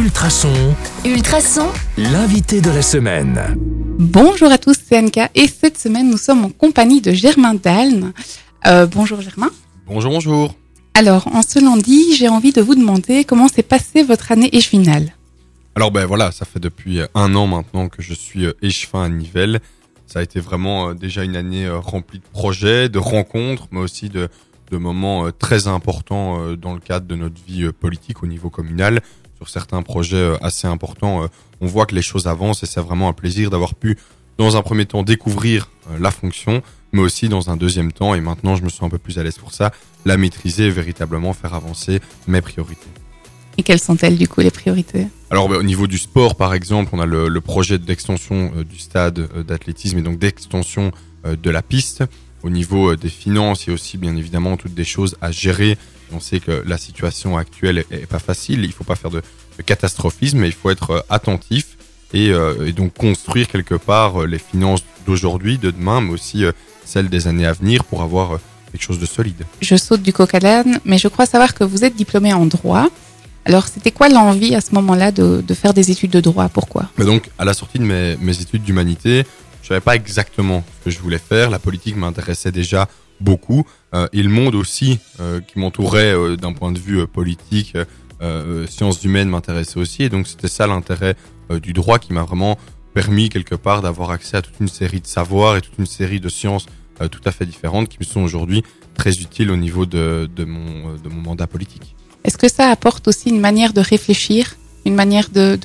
Ultrason, Ultrason, l'invité de la semaine. Bonjour à tous, c'est Anka et cette semaine nous sommes en compagnie de Germain Dalne. Euh, bonjour Germain. Bonjour, bonjour. Alors, en ce lundi, j'ai envie de vous demander comment s'est passée votre année échevinale. Alors ben voilà, ça fait depuis euh, un an maintenant que je suis euh, échevin à Nivelles. Ça a été vraiment euh, déjà une année remplie de projets, de rencontres, mais aussi de, de moments très importants dans le cadre de notre vie politique au niveau communal. Sur certains projets euh, assez importants, euh, on voit que les choses avancent et c'est vraiment un plaisir d'avoir pu, dans un premier temps, découvrir euh, la fonction, mais aussi dans un deuxième temps, et maintenant je me sens un peu plus à l'aise pour ça, la maîtriser et véritablement faire avancer mes priorités. Et quelles sont-elles du coup les priorités? Alors bah, au niveau du sport par exemple, on a le, le projet d'extension euh, du stade euh, d'athlétisme et donc d'extension euh, de la piste. Au niveau euh, des finances, il y a aussi bien évidemment toutes des choses à gérer. On sait que la situation actuelle est, est pas facile, il faut pas faire de, de catastrophisme, mais il faut être euh, attentif et, euh, et donc construire quelque part les finances d'aujourd'hui, de demain, mais aussi celles des années à venir pour avoir quelque chose de solide. Je saute du coq à l'âne, mais je crois savoir que vous êtes diplômé en droit. Alors, c'était quoi l'envie à ce moment-là de, de faire des études de droit? Pourquoi? Mais donc, à la sortie de mes, mes études d'humanité, je savais pas exactement ce que je voulais faire. La politique m'intéressait déjà beaucoup. Euh, et le monde aussi, euh, qui m'entourait euh, d'un point de vue politique, sciences humaines m'intéressait aussi. Et donc, c'était ça l'intérêt du droit qui m'a vraiment permis quelque part d'avoir accès à toute une série de savoirs et toute une série de sciences tout à fait différentes qui me sont aujourd'hui très utiles au niveau de, mon, mandat politique. Est-ce que ça apporte aussi une manière de réfléchir, une manière de-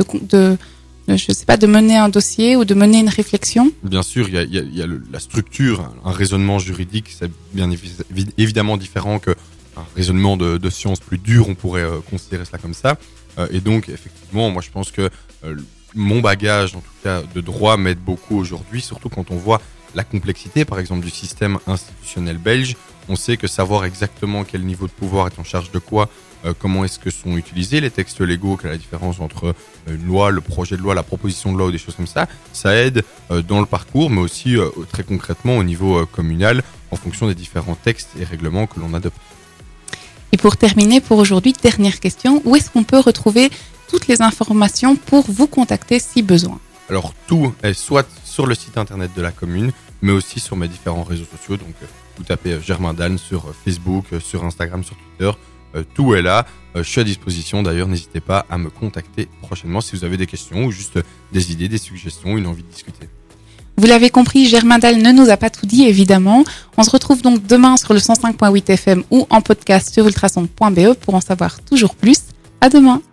je sais pas, de mener un dossier ou de mener une réflexion Bien sûr, il y a, la structure, un raisonnement juridique, c'est bien évi- évi- évidemment différent que un raisonnement de, sciences plus dur, on pourrait euh, considérer cela comme ça. Euh, et donc, effectivement, moi je pense que euh, mon bagage, en tout cas de droit, m'aide beaucoup aujourd'hui, surtout quand on voit la complexité, par exemple, du système institutionnel belge. On sait que savoir exactement quel niveau de pouvoir est en charge de quoi, euh, comment est-ce que sont utilisés les textes légaux, quelle est la différence entre euh, une loi, le projet de loi, la proposition de loi ou des choses comme ça, ça aide euh, dans le parcours, mais aussi euh, très concrètement au niveau communal, en fonction des différents textes et règlements que l'on adopte. Et pour terminer, pour aujourd'hui, dernière question, où est-ce qu'on peut retrouver toutes les informations pour vous contacter si besoin? Alors tout est soit sur le site internet de la commune, mais aussi sur mes différents réseaux sociaux. Donc euh, vous tapez euh, Germain Dan sur euh, Facebook, sur Instagram, sur Twitter. Tout est là. Je suis à disposition. D'ailleurs, n'hésitez pas à me contacter prochainement si vous avez des questions ou juste des idées, des suggestions, une envie de discuter. Vous l'avez compris, Germain Dalle ne nous a pas tout dit, évidemment. On se retrouve donc demain sur le 105.8 FM ou en podcast sur ultrason.be pour en savoir toujours plus. À demain